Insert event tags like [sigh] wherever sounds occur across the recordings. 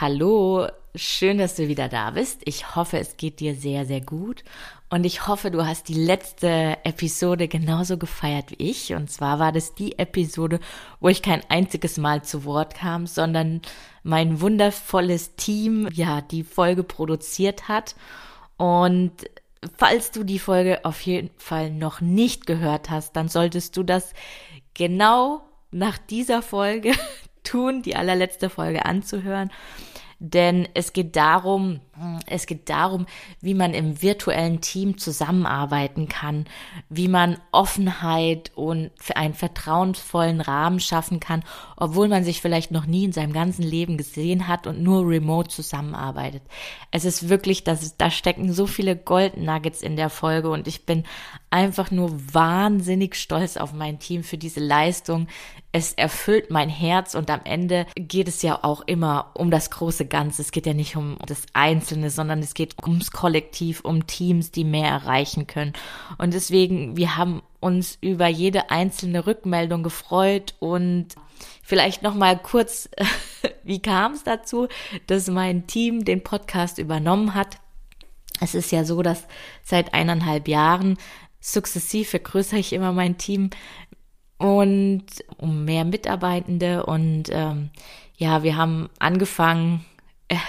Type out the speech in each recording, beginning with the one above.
Hallo, schön, dass du wieder da bist. Ich hoffe, es geht dir sehr, sehr gut. Und ich hoffe, du hast die letzte Episode genauso gefeiert wie ich. Und zwar war das die Episode, wo ich kein einziges Mal zu Wort kam, sondern mein wundervolles Team, ja, die Folge produziert hat. Und falls du die Folge auf jeden Fall noch nicht gehört hast, dann solltest du das genau nach dieser Folge tun, die allerletzte Folge anzuhören. Denn es geht darum, es geht darum, wie man im virtuellen Team zusammenarbeiten kann, wie man Offenheit und einen vertrauensvollen Rahmen schaffen kann, obwohl man sich vielleicht noch nie in seinem ganzen Leben gesehen hat und nur remote zusammenarbeitet. Es ist wirklich, dass da stecken so viele Gold Nuggets in der Folge und ich bin einfach nur wahnsinnig stolz auf mein Team für diese Leistung. Es erfüllt mein Herz und am Ende geht es ja auch immer um das große Ganze. Es geht ja nicht um das Einzelne, sondern es geht ums Kollektiv, um Teams, die mehr erreichen können. Und deswegen, wir haben uns über jede einzelne Rückmeldung gefreut und vielleicht noch mal kurz, [laughs] wie kam es dazu, dass mein Team den Podcast übernommen hat? Es ist ja so, dass seit eineinhalb Jahren sukzessiv vergrößere ich immer mein Team und um mehr Mitarbeitende und ähm, ja, wir haben angefangen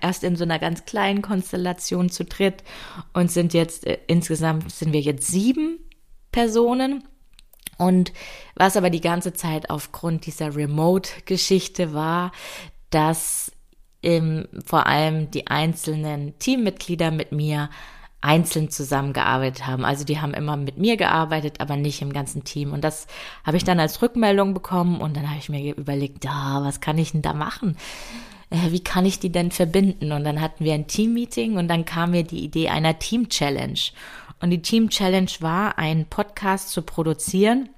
erst in so einer ganz kleinen Konstellation zu dritt und sind jetzt äh, insgesamt sind wir jetzt sieben Personen. Und was aber die ganze Zeit aufgrund dieser Remote-Geschichte war, dass ähm, vor allem die einzelnen Teammitglieder mit mir einzeln zusammengearbeitet haben. Also die haben immer mit mir gearbeitet, aber nicht im ganzen Team. Und das habe ich dann als Rückmeldung bekommen und dann habe ich mir überlegt, ja, was kann ich denn da machen? Äh, wie kann ich die denn verbinden? Und dann hatten wir ein Team-Meeting und dann kam mir die Idee einer Team-Challenge. Und die Team-Challenge war, einen Podcast zu produzieren,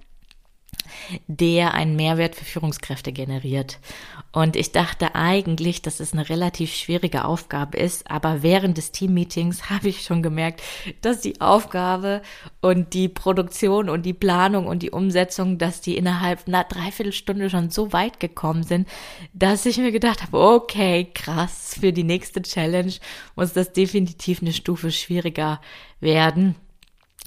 der einen Mehrwert für Führungskräfte generiert. Und ich dachte eigentlich, dass es eine relativ schwierige Aufgabe ist, aber während des Teammeetings [laughs] habe ich schon gemerkt, dass die Aufgabe und die Produktion und die Planung und die Umsetzung, dass die innerhalb einer Dreiviertelstunde schon so weit gekommen sind, dass ich mir gedacht habe, okay, krass, für die nächste Challenge muss das definitiv eine Stufe schwieriger werden.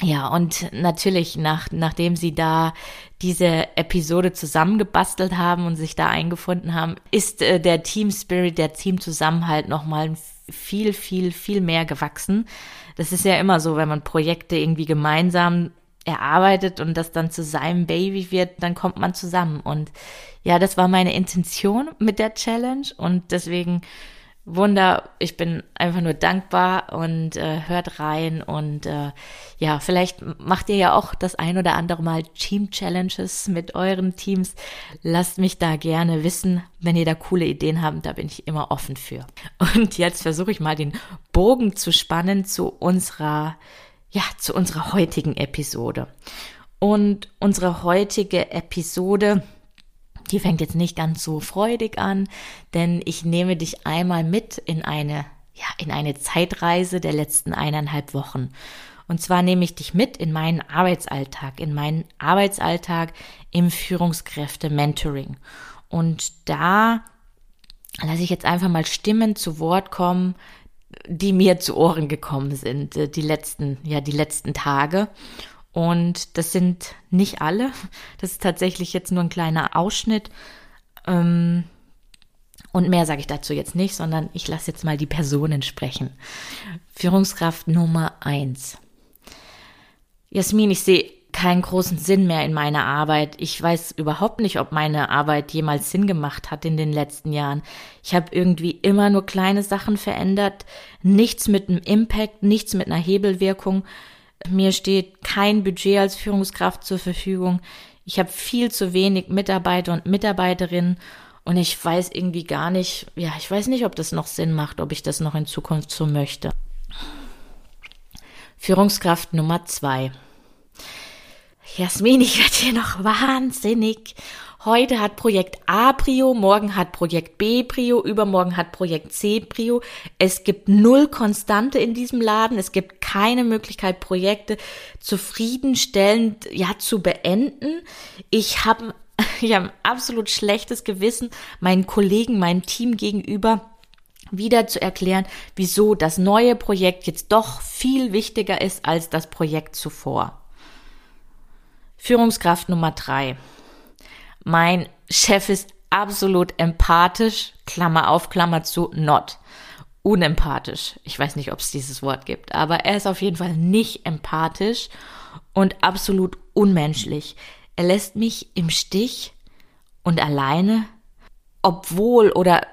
Ja, und natürlich, nach, nachdem sie da diese Episode zusammengebastelt haben und sich da eingefunden haben, ist äh, der Team Spirit, der Teamzusammenhalt nochmal viel, viel, viel mehr gewachsen. Das ist ja immer so, wenn man Projekte irgendwie gemeinsam erarbeitet und das dann zu seinem Baby wird, dann kommt man zusammen. Und ja, das war meine Intention mit der Challenge und deswegen Wunder. Ich bin einfach nur dankbar und äh, hört rein und äh, ja, vielleicht macht ihr ja auch das ein oder andere Mal Team Challenges mit euren Teams. Lasst mich da gerne wissen, wenn ihr da coole Ideen habt, da bin ich immer offen für. Und jetzt versuche ich mal den Bogen zu spannen zu unserer ja, zu unserer heutigen Episode. Und unsere heutige Episode die fängt jetzt nicht ganz so freudig an, denn ich nehme dich einmal mit in eine, ja, in eine Zeitreise der letzten eineinhalb Wochen. Und zwar nehme ich dich mit in meinen Arbeitsalltag, in meinen Arbeitsalltag im Führungskräfte-Mentoring. Und da lasse ich jetzt einfach mal Stimmen zu Wort kommen, die mir zu Ohren gekommen sind, äh, die letzten, ja, die letzten Tage. Und das sind nicht alle. Das ist tatsächlich jetzt nur ein kleiner Ausschnitt. Ähm, und mehr sage ich dazu jetzt nicht, sondern ich lasse jetzt mal die Personen sprechen. Führungskraft Nummer eins. Jasmin, ich sehe keinen großen Sinn mehr in meiner Arbeit. Ich weiß überhaupt nicht, ob meine Arbeit jemals Sinn gemacht hat in den letzten Jahren. Ich habe irgendwie immer nur kleine Sachen verändert, nichts mit einem Impact, nichts mit einer Hebelwirkung. Mir steht kein Budget als Führungskraft zur Verfügung. Ich habe viel zu wenig Mitarbeiter und Mitarbeiterinnen Und ich weiß irgendwie gar nicht, ja, ich weiß nicht, ob das noch Sinn macht, ob ich das noch in Zukunft so möchte. Führungskraft Nummer zwei. Jasmin, ich werde hier noch wahnsinnig. Heute hat Projekt A Prio, morgen hat Projekt B Prio, übermorgen hat Projekt C Prio. Es gibt null Konstante in diesem Laden. Es gibt keine Möglichkeit, Projekte zufriedenstellend ja zu beenden. Ich habe [laughs] ich hab ein absolut schlechtes Gewissen meinen Kollegen, meinem Team gegenüber wieder zu erklären, wieso das neue Projekt jetzt doch viel wichtiger ist als das Projekt zuvor. Führungskraft Nummer drei. Mein Chef ist absolut empathisch, Klammer auf, Klammer zu, not. Unempathisch. Ich weiß nicht, ob es dieses Wort gibt, aber er ist auf jeden Fall nicht empathisch und absolut unmenschlich. Er lässt mich im Stich und alleine, obwohl oder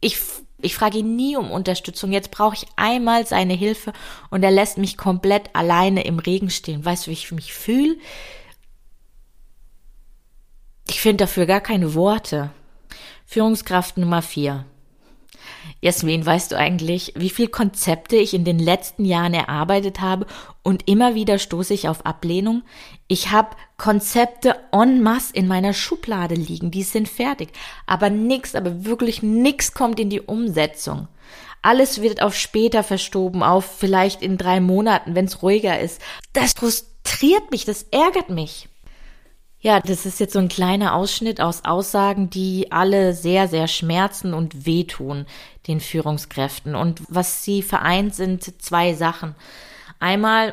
ich, ich frage ihn nie um Unterstützung. Jetzt brauche ich einmal seine Hilfe und er lässt mich komplett alleine im Regen stehen. Weißt du, wie ich mich fühle? Ich finde dafür gar keine Worte. Führungskraft Nummer vier. Jasmin, weißt du eigentlich, wie viel Konzepte ich in den letzten Jahren erarbeitet habe und immer wieder stoße ich auf Ablehnung? Ich habe Konzepte en masse in meiner Schublade liegen, die sind fertig, aber nix, aber wirklich nix kommt in die Umsetzung. Alles wird auf später verstoben, auf vielleicht in drei Monaten, wenn es ruhiger ist. Das frustriert mich, das ärgert mich. Ja, das ist jetzt so ein kleiner Ausschnitt aus Aussagen, die alle sehr, sehr schmerzen und wehtun den Führungskräften. Und was sie vereint, sind zwei Sachen. Einmal,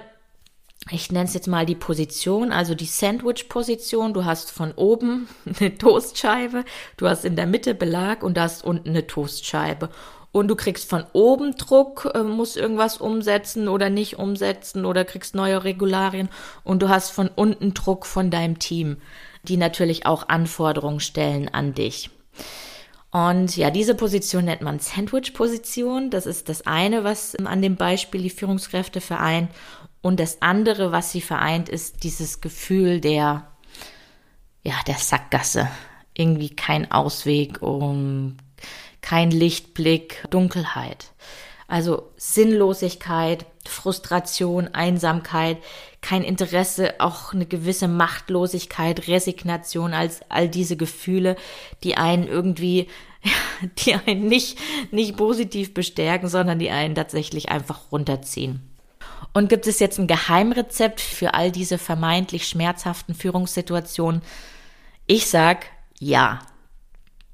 ich nenne es jetzt mal die Position, also die Sandwich-Position. Du hast von oben [laughs] eine Toastscheibe, du hast in der Mitte Belag und du hast unten eine Toastscheibe und du kriegst von oben Druck, äh, musst irgendwas umsetzen oder nicht umsetzen oder kriegst neue Regularien und du hast von unten Druck von deinem Team, die natürlich auch Anforderungen stellen an dich. Und ja, diese Position nennt man Sandwich-Position. Das ist das eine, was an dem Beispiel die Führungskräfte vereint. Und das andere, was sie vereint, ist dieses Gefühl der, ja, der Sackgasse. Irgendwie kein Ausweg, um kein Lichtblick, Dunkelheit. Also Sinnlosigkeit, Frustration, Einsamkeit, kein Interesse, auch eine gewisse Machtlosigkeit, Resignation als all diese Gefühle, die einen irgendwie, [laughs] die einen nicht, nicht positiv bestärken, sondern die einen tatsächlich einfach runterziehen. Und gibt es jetzt ein Geheimrezept für all diese vermeintlich schmerzhaften Führungssituationen? Ich sag ja.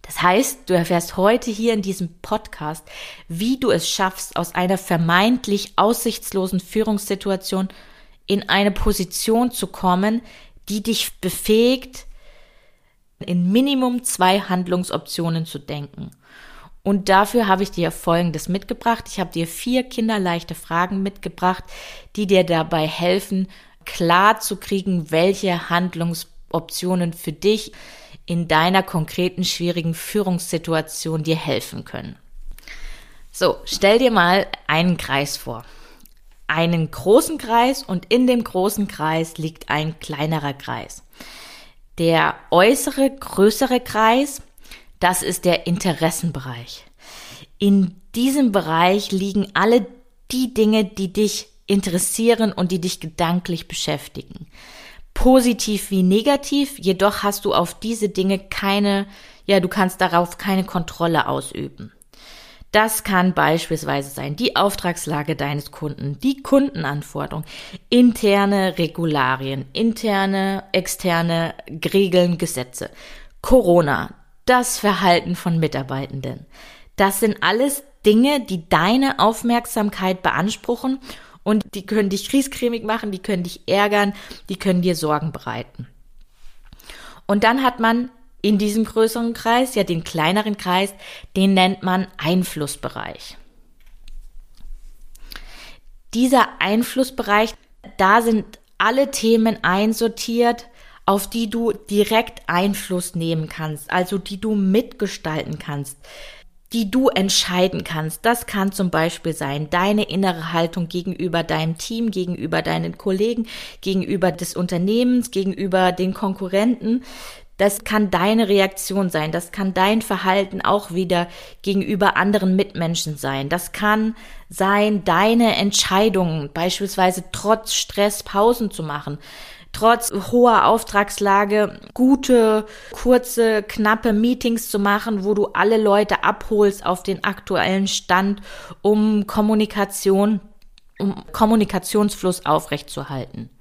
Das heißt, du erfährst heute hier in diesem Podcast, wie du es schaffst, aus einer vermeintlich aussichtslosen Führungssituation in eine Position zu kommen, die dich befähigt, in Minimum zwei Handlungsoptionen zu denken. Und dafür habe ich dir Folgendes mitgebracht. Ich habe dir vier kinderleichte Fragen mitgebracht, die dir dabei helfen, klar zu kriegen, welche Handlungsoptionen für dich in deiner konkreten schwierigen Führungssituation dir helfen können. So, stell dir mal einen Kreis vor. Einen großen Kreis und in dem großen Kreis liegt ein kleinerer Kreis. Der äußere, größere Kreis, das ist der Interessenbereich. In diesem Bereich liegen alle die Dinge, die dich interessieren und die dich gedanklich beschäftigen positiv wie negativ, jedoch hast du auf diese Dinge keine, ja, du kannst darauf keine Kontrolle ausüben. Das kann beispielsweise sein die Auftragslage deines Kunden, die Kundenanforderung, interne Regularien, interne, externe Regeln, Gesetze, Corona, das Verhalten von Mitarbeitenden. Das sind alles Dinge, die deine Aufmerksamkeit beanspruchen und die können dich kriescremig machen, die können dich ärgern, die können dir Sorgen bereiten. Und dann hat man in diesem größeren Kreis, ja den kleineren Kreis, den nennt man Einflussbereich. Dieser Einflussbereich, da sind alle Themen einsortiert, auf die du direkt Einfluss nehmen kannst, also die du mitgestalten kannst die du entscheiden kannst. Das kann zum Beispiel sein, deine innere Haltung gegenüber deinem Team, gegenüber deinen Kollegen, gegenüber des Unternehmens, gegenüber den Konkurrenten. Das kann deine Reaktion sein. Das kann dein Verhalten auch wieder gegenüber anderen Mitmenschen sein. Das kann sein deine Entscheidungen, beispielsweise trotz Stress Pausen zu machen trotz hoher Auftragslage gute, kurze, knappe Meetings zu machen, wo du alle Leute abholst auf den aktuellen Stand, um Kommunikation, um Kommunikationsfluss aufrechtzuerhalten.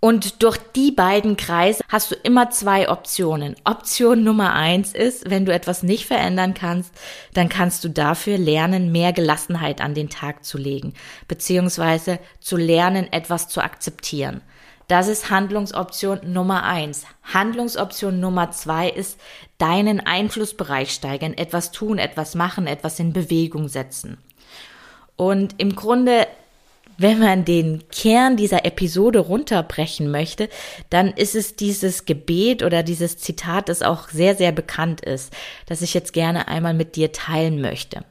Und durch die beiden Kreise hast du immer zwei Optionen. Option Nummer eins ist, wenn du etwas nicht verändern kannst, dann kannst du dafür lernen, mehr Gelassenheit an den Tag zu legen, beziehungsweise zu lernen, etwas zu akzeptieren. Das ist Handlungsoption Nummer eins. Handlungsoption Nummer zwei ist deinen Einflussbereich steigern, etwas tun, etwas machen, etwas in Bewegung setzen. Und im Grunde wenn man den Kern dieser Episode runterbrechen möchte, dann ist es dieses Gebet oder dieses Zitat, das auch sehr, sehr bekannt ist, das ich jetzt gerne einmal mit dir teilen möchte.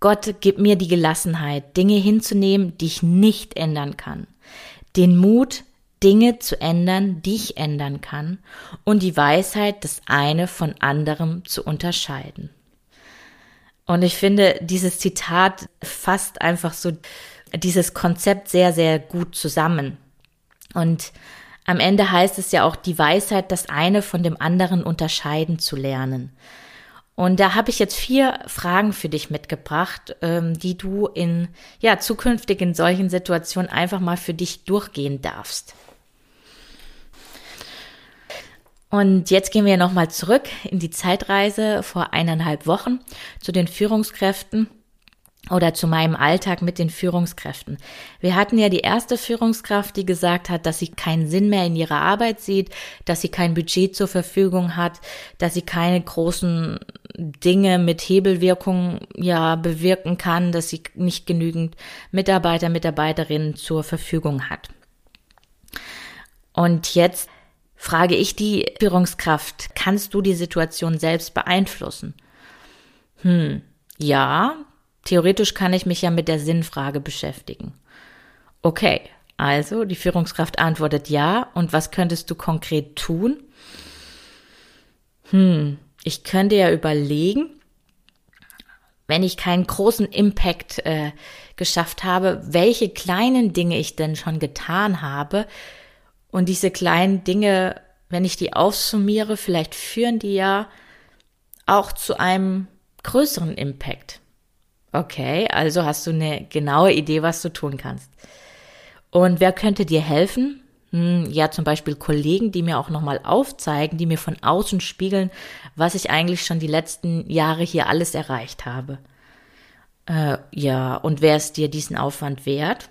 Gott, gib mir die Gelassenheit, Dinge hinzunehmen, die ich nicht ändern kann. Den Mut, Dinge zu ändern, die ich ändern kann. Und die Weisheit, das eine von anderem zu unterscheiden. Und ich finde, dieses Zitat fasst einfach so dieses Konzept sehr, sehr gut zusammen. Und am Ende heißt es ja auch die Weisheit, das eine von dem anderen unterscheiden zu lernen. Und da habe ich jetzt vier Fragen für dich mitgebracht, ähm, die du in ja zukünftig in solchen Situationen einfach mal für dich durchgehen darfst. Und jetzt gehen wir nochmal zurück in die Zeitreise vor eineinhalb Wochen zu den Führungskräften oder zu meinem Alltag mit den Führungskräften. Wir hatten ja die erste Führungskraft, die gesagt hat, dass sie keinen Sinn mehr in ihrer Arbeit sieht, dass sie kein Budget zur Verfügung hat, dass sie keine großen Dinge mit Hebelwirkung ja bewirken kann, dass sie nicht genügend Mitarbeiter, Mitarbeiterinnen zur Verfügung hat. Und jetzt frage ich die Führungskraft, kannst du die Situation selbst beeinflussen? Hm, ja, Theoretisch kann ich mich ja mit der Sinnfrage beschäftigen. Okay, also die Führungskraft antwortet ja. Und was könntest du konkret tun? Hm, ich könnte ja überlegen, wenn ich keinen großen Impact äh, geschafft habe, welche kleinen Dinge ich denn schon getan habe. Und diese kleinen Dinge, wenn ich die aufsummiere, vielleicht führen die ja auch zu einem größeren Impact. Okay, also hast du eine genaue Idee, was du tun kannst. Und wer könnte dir helfen? Hm, ja, zum Beispiel Kollegen, die mir auch nochmal aufzeigen, die mir von außen spiegeln, was ich eigentlich schon die letzten Jahre hier alles erreicht habe. Äh, ja, und wäre es dir diesen Aufwand wert?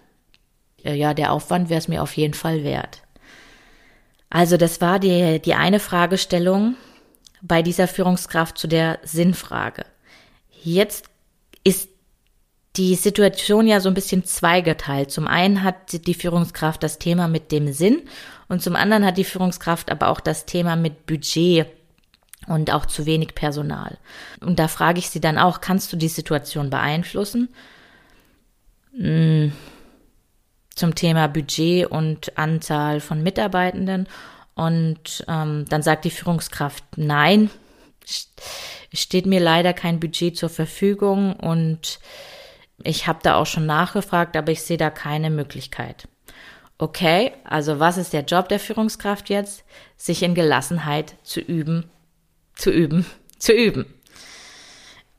Äh, ja, der Aufwand wäre es mir auf jeden Fall wert. Also das war die, die eine Fragestellung bei dieser Führungskraft zu der Sinnfrage. Jetzt ist die Situation ja so ein bisschen zweigeteilt. Zum einen hat die Führungskraft das Thema mit dem Sinn und zum anderen hat die Führungskraft aber auch das Thema mit Budget und auch zu wenig Personal. Und da frage ich sie dann auch, kannst du die Situation beeinflussen? Hm, zum Thema Budget und Anzahl von Mitarbeitenden. Und ähm, dann sagt die Führungskraft, nein, steht mir leider kein Budget zur Verfügung und ich habe da auch schon nachgefragt, aber ich sehe da keine Möglichkeit. Okay, also was ist der Job der Führungskraft jetzt? Sich in Gelassenheit zu üben, zu üben, [laughs] zu üben.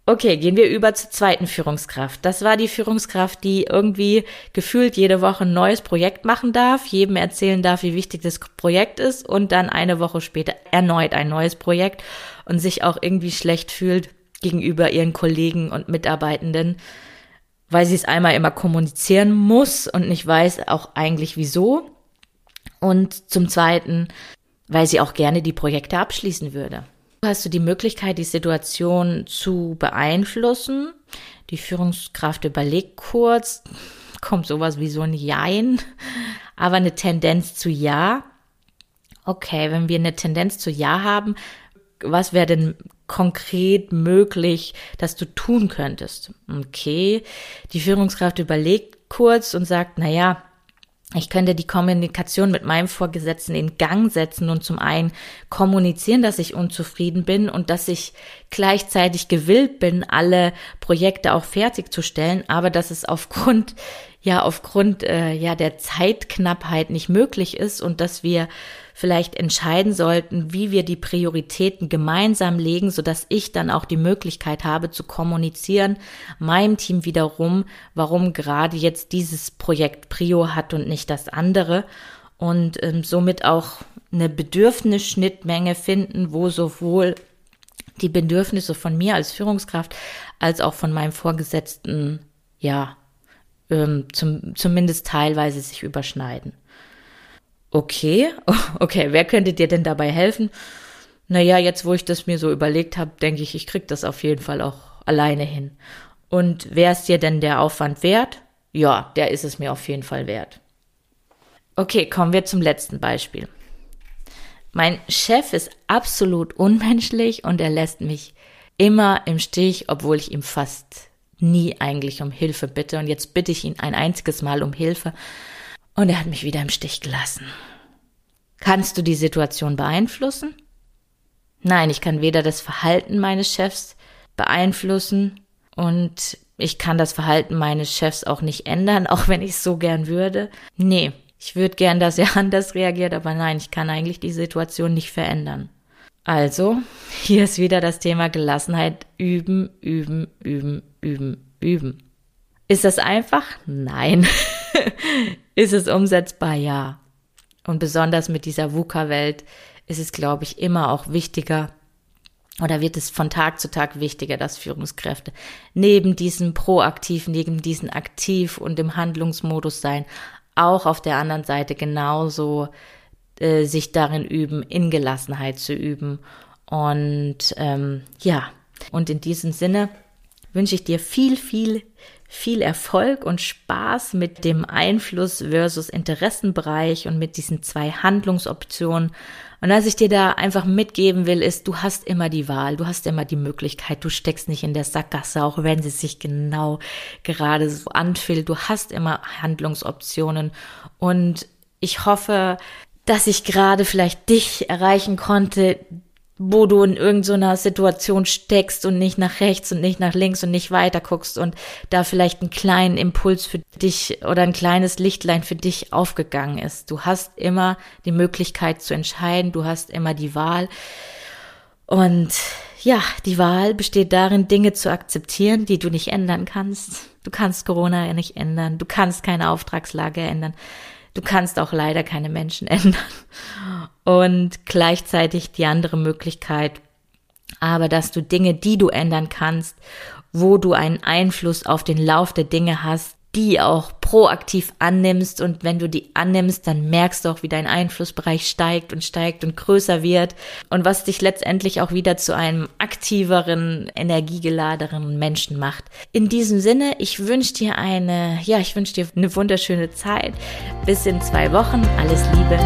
Okay, gehen wir über zur zweiten Führungskraft. Das war die Führungskraft, die irgendwie gefühlt jede Woche ein neues Projekt machen darf, jedem erzählen darf, wie wichtig das Projekt ist und dann eine Woche später erneut ein neues Projekt und sich auch irgendwie schlecht fühlt gegenüber ihren Kollegen und Mitarbeitenden, weil sie es einmal immer kommunizieren muss und nicht weiß auch eigentlich wieso. Und zum Zweiten, weil sie auch gerne die Projekte abschließen würde. Hast du die Möglichkeit, die Situation zu beeinflussen? Die Führungskraft überlegt kurz, kommt sowas wie so ein Jein, aber eine Tendenz zu Ja. Okay, wenn wir eine Tendenz zu Ja haben, was wäre denn konkret möglich, dass du tun könntest? Okay, die Führungskraft überlegt kurz und sagt, na ja, Ich könnte die Kommunikation mit meinem Vorgesetzten in Gang setzen und zum einen kommunizieren, dass ich unzufrieden bin und dass ich gleichzeitig gewillt bin, alle Projekte auch fertigzustellen, aber dass es aufgrund ja aufgrund äh, ja der Zeitknappheit nicht möglich ist und dass wir vielleicht entscheiden sollten, wie wir die Prioritäten gemeinsam legen, so dass ich dann auch die Möglichkeit habe zu kommunizieren, meinem Team wiederum, warum gerade jetzt dieses Projekt Prio hat und nicht das andere. Und ähm, somit auch eine Bedürfnisschnittmenge finden, wo sowohl die Bedürfnisse von mir als Führungskraft als auch von meinem Vorgesetzten, ja, ähm, zum, zumindest teilweise sich überschneiden. Okay, [laughs] okay, wer könnte dir denn dabei helfen? Naja, jetzt wo ich das mir so überlegt habe, denke ich, ich krieg das auf jeden Fall auch alleine hin. Und wer ist dir denn der Aufwand wert? Ja, der ist es mir auf jeden Fall wert. Okay, kommen wir zum letzten Beispiel. Mein Chef ist absolut unmenschlich und er lässt mich immer im Stich, obwohl ich ihm fast nie eigentlich um Hilfe bitte. Und jetzt bitte ich ihn ein einziges Mal um Hilfe. Und er hat mich wieder im Stich gelassen. Kannst du die Situation beeinflussen? Nein, ich kann weder das Verhalten meines Chefs beeinflussen und ich kann das Verhalten meines Chefs auch nicht ändern, [laughs] auch wenn ich es so gern würde. Nee, ich würde gern, dass er [laughs] anders reagiert, aber nein, ich kann eigentlich die Situation nicht verändern. Also, hier ist wieder das Thema Gelassenheit. Üben, üben, üben, üben, üben. Ist das einfach? Nein. [laughs] ist es umsetzbar? Ja. Und besonders mit dieser VUCA-Welt ist es, glaube ich, immer auch wichtiger, oder wird es von Tag zu Tag wichtiger, dass Führungskräfte neben diesem proaktiv, neben diesem aktiv und im Handlungsmodus sein, auch auf der anderen Seite genauso äh, sich darin üben, in Gelassenheit zu üben. Und ähm, ja, und in diesem Sinne wünsche ich dir viel, viel, viel Erfolg und Spaß mit dem Einfluss versus Interessenbereich und mit diesen zwei Handlungsoptionen. Und was ich dir da einfach mitgeben will, ist, du hast immer die Wahl, du hast immer die Möglichkeit, du steckst nicht in der Sackgasse, auch wenn sie sich genau gerade so anfühlt. Du hast immer Handlungsoptionen und ich hoffe, dass ich gerade vielleicht dich erreichen konnte, wo du in irgendeiner Situation steckst und nicht nach rechts und nicht nach links und nicht weiter guckst und da vielleicht einen kleinen Impuls für dich oder ein kleines Lichtlein für dich aufgegangen ist. Du hast immer die Möglichkeit zu entscheiden, du hast immer die Wahl. Und ja, die Wahl besteht darin, Dinge zu akzeptieren, die du nicht ändern kannst. Du kannst Corona nicht ändern, du kannst keine Auftragslage ändern. Du kannst auch leider keine Menschen [laughs] ändern. Und gleichzeitig die andere Möglichkeit, aber dass du Dinge, die du ändern kannst, wo du einen Einfluss auf den Lauf der Dinge hast, die auch proaktiv annimmst und wenn du die annimmst, dann merkst du auch, wie dein Einflussbereich steigt und steigt und größer wird und was dich letztendlich auch wieder zu einem aktiveren, energiegeladenen Menschen macht. In diesem Sinne, ich wünsche dir eine, ja, ich wünsche dir eine wunderschöne Zeit. Bis in zwei Wochen. Alles Liebe,